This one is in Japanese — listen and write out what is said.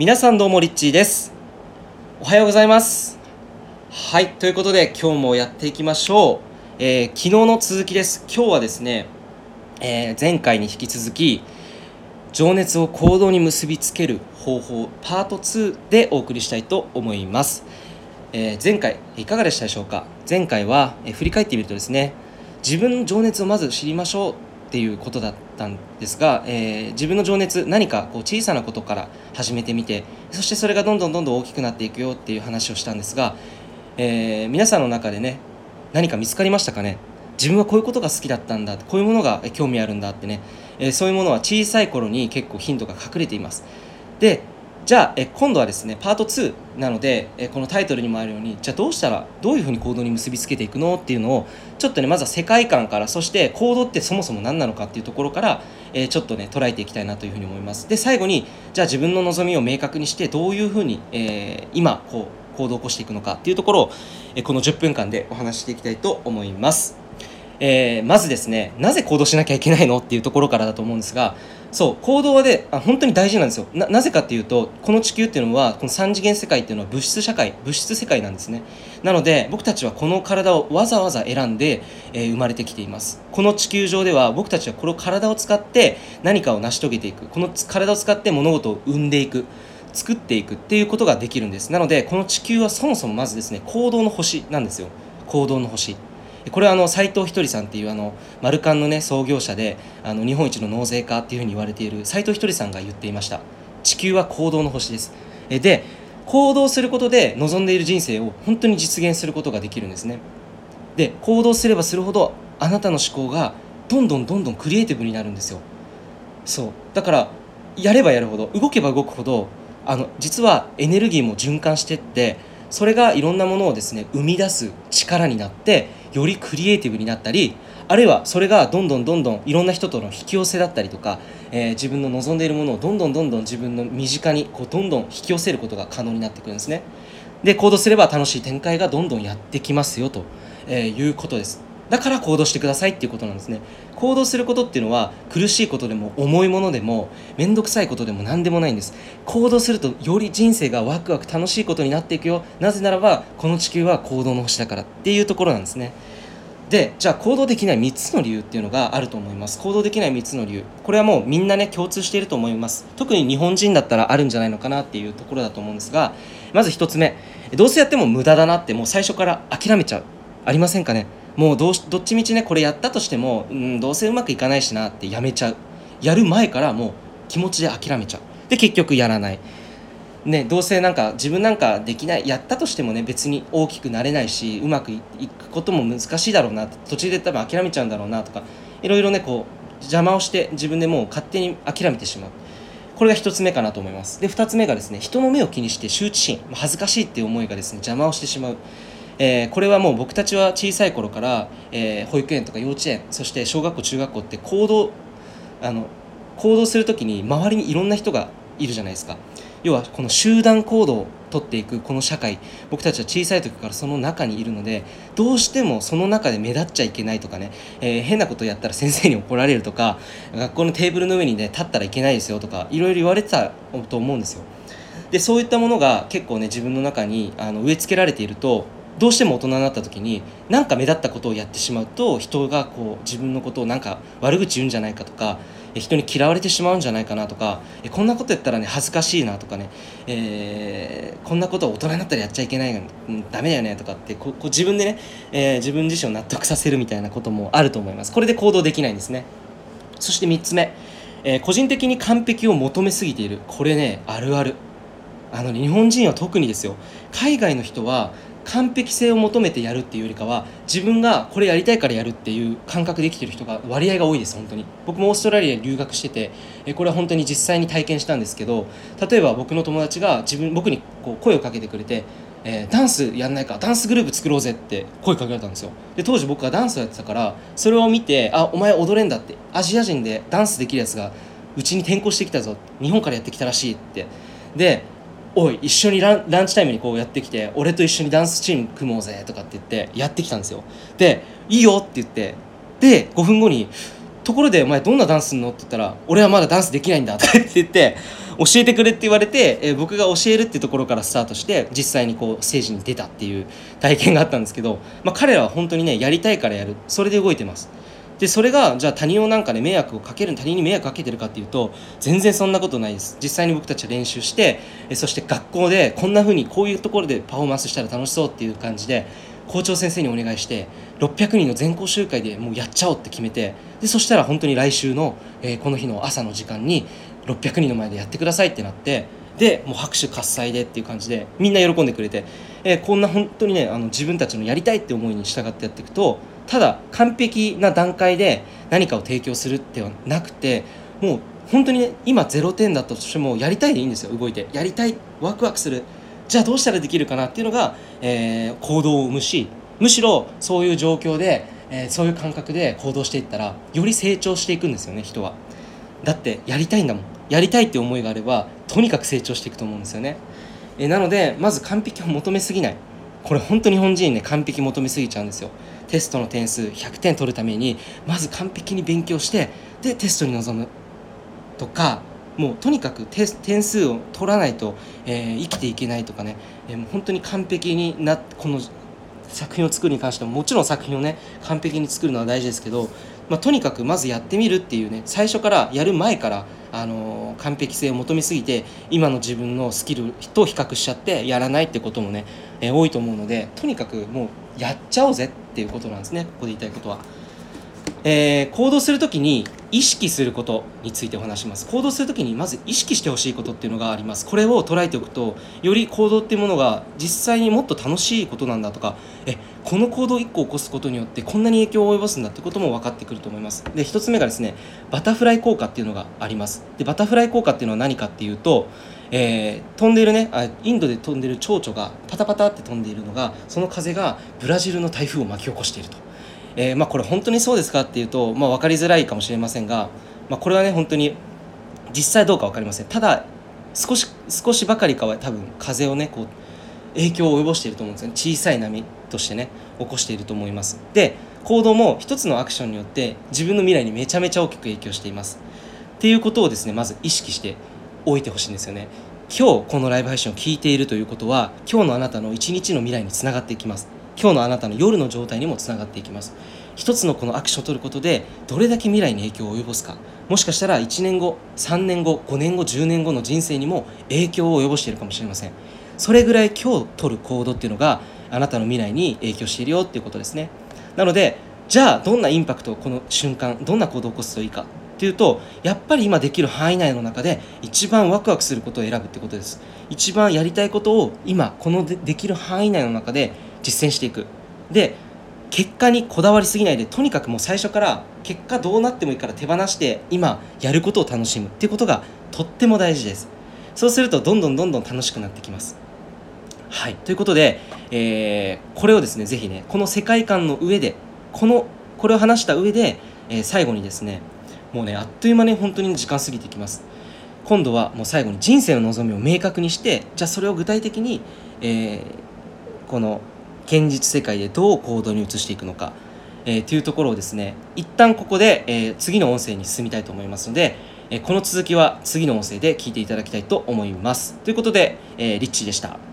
皆さんどうもリッチーです。おはようございます。はいということで今日もやっていきましょう、えー、昨日の続きです。今日はですね、えー、前回に引き続き情熱を行動に結びつける方法パート2でお送りしたいと思います、えー、前回いかがでしたでしょうか？前回は、え振り返ってみるとですね自分の情熱をまず知りましょう。っていうことだったんですが、えー、自分の情熱何かこう小さなことから始めてみてそしてそれがどんどんどんどん大きくなっていくよっていう話をしたんですが、えー、皆さんの中でね何か見つかりましたかね？自分はこういうことが好きだったんだこういうものが興味あるんだってね、えー、そういうものは小さい頃に結構ヒントが隠れています。でじゃあえ今度はですねパート2なのでえこのタイトルにもあるようにじゃあどうしたらどういうふうに行動に結びつけていくの？っていうのをちょっとねまずは世界観からそして行動ってそもそも何なのか？っていうところから、えちょっとね捉えていきたいなというふうに思います。で最後にじゃあ自分の望みを明確にしてどういうふうに、えー、今こう行動を起こしていくのか？っていうところを、えこの10分間でお話していきたいと思います。えー、まずですねなぜ行動しなきゃいけないの？っていうところからだと思うんですがそう行動はであ本当に大事なんですよ。ななぜかっていうとこの地球っていうのはこの3次元世界っていうのは物質社会物質世界なんですね。なので僕たちはこの体をわざわざ選んで、えー、生まれてきています。この地球上では僕たちはこの体を使って何かを成し遂げていく。この体を使って物事を生んでいく。作っていく。っていうことができるんです。なのでこの地球はそもそもまずですね行動の星なんですよ。行動の星。これはあの斉藤ひとりさんっていうあのマルカンのね創業者であの日本一の納税家っていうふうに言われている斉藤ひとりさんが言っていました。地球は行動の星です。で行動することで望んでいる人生を本当に実現することができるんですね。で行動すればするほどあなたの思考がどんどんどんどんクリエイティブになるんですよ。そう。だからやればやるほど動けば動くほどあの実はエネルギーも循環してってそれがいろんなものをですね生み出す力になってよりクリエイティブになったりあるいはそれがどんどんどんどんいろんな人との引き寄せだったりとか、えー、自分の望んでいるものをどんどんどんどん自分の身近にこうどんどん引き寄せることが可能になってくるんですね。で行動すれば楽しい展開がどんどんやってきますよと、え、いうことです。だから行動してくださいっていうことなんですね。行動することっていうのは苦しいことでも重いものでも面倒くさいことでも何でもないんです。行動するとより人生がワクワク楽しいことになっていくよ。なぜならばこの地球は行動の星だからっていうところなんですね。でじゃあ行動できない3つの理由っていうのがあると思います。行動できない3つの理由。これはもうみんなね共通していると思います。特に日本人だったらあるんじゃないのかなっていうところだと思うんですがまず1つ目。どうせやっても無駄だなってもう最初から諦めちゃう。ありませんかね？もうどうどっちみちねこれやったとしても、うん、どうせうまくいかないしなってやめちゃう。やる前からもう気持ちで諦めちゃう。で結局やらない。ね、どうせなんか自分なんかできないやったとしてもね別に大きくなれないしうまくいくことも難しいだろうな途中で多分諦めちゃうんだろうなとかいろいろねこう邪魔をして自分でもう勝手に諦めてしまう。これが1つ目かなと思います。で2つ目がですね人の目を気にして羞恥心恥ずかしいっていう思いがですね邪魔をしてしまう。えー、これはもう僕たちは小さい頃から、えー、保育園とか幼稚園そして小学校中学校って行動あの行動する時に周りにいろんな人がいるじゃないですか。要はこの集団行動をとっていくこの社会僕たちは小さい時からその中にいるのでどうしてもその中で目立っちゃいけないとかね、えー、変なことやったら先生に怒られるとか学校のテーブルの上にね立ったらいけないですよとかいろいろ言われてたと思うんですよ。でそういったものが結構ね自分の中にあの植え付けられているとどうしても大人になった時に何か目立ったことをやってしまうと人がこう自分のことをなんか悪口言うんじゃないかとか人に嫌われてしまうんじゃないかなとかこんなことやったらね恥ずかしいなとかね、えー、こんなこと大人になったらやっちゃいけない、うん、ダメだよねとかってここ自分でね、えー、自分自身を納得させるみたいなこともあると思います。これで行動できないんですね。そして3つ目、えー、個人的に完璧を求めすぎている。これねあるある。あの日本人は特にですよ。海外の人は完璧性を求めてやるっていうよりかは自分がこれやりたいからやるっていう感覚できてる人が割合が多いです本当に。僕もオーストラリアに留学しててえこれは本当に実際に体験したんですけど例えば僕の友達が自分僕にこう声をかけてくれてえー、ダンスやんないかダンスグループ作ろうぜって声かけられたんですよ。で当時僕はダンスをやってたからそれを見てあお前踊れんだってアジア人でダンスできるやつがうちに転校してきたぞ日本からやってきたらしいって。でおい一緒にランランチタイムにこうやってきて俺と一緒にダンスチーム組もうぜとかって言ってやってきたんですよ。でいいよって言ってで5分後にところでお前どんなダンスすんのって言ったら俺はまだダンスできないんだって言って教えてくれって言われて、え、僕が教えるってところからスタートして実際にこうステージに出たっていう体験があったんですけど、まあ、彼らは本当にねやりたいからやる。それで動いてます。でそれがじゃあ他人をなんかね迷惑をかける他人に迷惑かけてるかっていうと全然そんなことないです。実際に僕たちは練習してそして学校でこんな風にこういうところでパフォーマンスしたら楽しそうっていう感じで校長先生にお願いして600人の全校集会でもうやっちゃおうって決めてでそしたら本当に来週の、えー、この日の朝の時間に600人の前でやってくださいってなってでもう拍手喝采でっていう感じでみんな喜んでくれて、えー、こんな本当にねあの自分たちのやりたいって思いに従ってやっていくとただ完璧な段階で何かを提供するってはなくてもう本当にね今0点だったとしてもやりたいでいいんですよ動いて。やりたいワクワクする。じゃあどうしたらできるかなっていうのが、えー、行動を生むしむしろそういう状況で、えー、そういう感覚で行動していったらより成長していくんですよね人は。だってやりたいんだもん。やりたいって思いがあればとにかく成長していくと思うんですよね、えー、なのでまず完璧を求めすぎない。これ本当日本人ね完璧求めすぎちゃうんですよ。テストの点数100点取るためにまず完璧に勉強してでテストに臨むとかもうとにかく点数を取らないと、えー、生きていけないとかね、えー、もう本当に完璧になこの作品を作るに関してももちろん作品をね完璧に作るのは大事ですけど、まあ、とにかくまずやってみるっていうね最初からやる前から、あの、完璧性を求めすぎて今の自分のスキルと比較しちゃってやらないってこともね、え、多いと思うのでとにかくもうやっちゃおうぜっていうことなんですねここで言いたいことは。えー、行動するときに意識することについてお話します。行動するときにまず意識してほしいことっていうのがあります。これを捉えておくとより行動っていうものが実際にもっと楽しいことなんだとかえこの行動1個起こすことによってこんなに影響を及ぼすんだってことも分かってくると思います。で1つ目がですねバタフライ効果っていうのがあります。でバタフライ効果っていうのは何かっていうとえー、飛んでいるねあインドで飛んでいる蝶々がパタパタって飛んでいるのがその風がブラジルの台風を巻き起こしていると。えー、まあ、これ本当にそうですかっていうと、まあ、分かりづらいかもしれませんが、まあ、これはね本当に実際どうか分かりません。ただ少し少しばかりかは多分風をねこう影響を及ぼしていると思うんですね。小さい波としてね起こしていると思います。で行動も一つのアクションによって自分の未来にめちゃめちゃ大きく影響しています。っていうことをですねまず意識しておいてほしいんですよね。今日このライブ配信を聞いているということは今日のあなたの一日の未来につながっていきます。今日のあなたの夜の状態にもつながっていきます。一つのこのアクションを取ることでどれだけ未来に影響を及ぼすか。もしかしたら1年後3年後5年後10年後の人生にも影響を及ぼしているかもしれません。それぐらい今日取る行動っていうのがあなたの未来に影響しているよっていうことですね。なのでじゃあどんなインパクトをこの瞬間どんな行動を起こすといいか。っていうとやっぱり今できる範囲内の中で一番ワクワクすることを選ぶってことです。一番やりたいことを今このできる範囲内の中で実践していく。で結果にこだわりすぎないでとにかくもう最初から結果どうなってもいいから手放して今やることを楽しむっていうことがとっても大事です。そうするとどんどんどんどん楽しくなってきます。はい。ということで、えー、これをですねぜひねこの世界観の上でこのこれを話した上で、えー、最後にですねもうねあっという間に本当に時間過ぎてきます。今度はもう最後に人生の望みを明確にしてじゃあそれを具体的に、えー、この現実世界でどう行動に移していくのか、えー、というところをですね一旦ここで、えー、次の音声に進みたいと思いますので、えー、この続きは次の音声で聞いていただきたいと思います。ということで、えー、リッチーでした。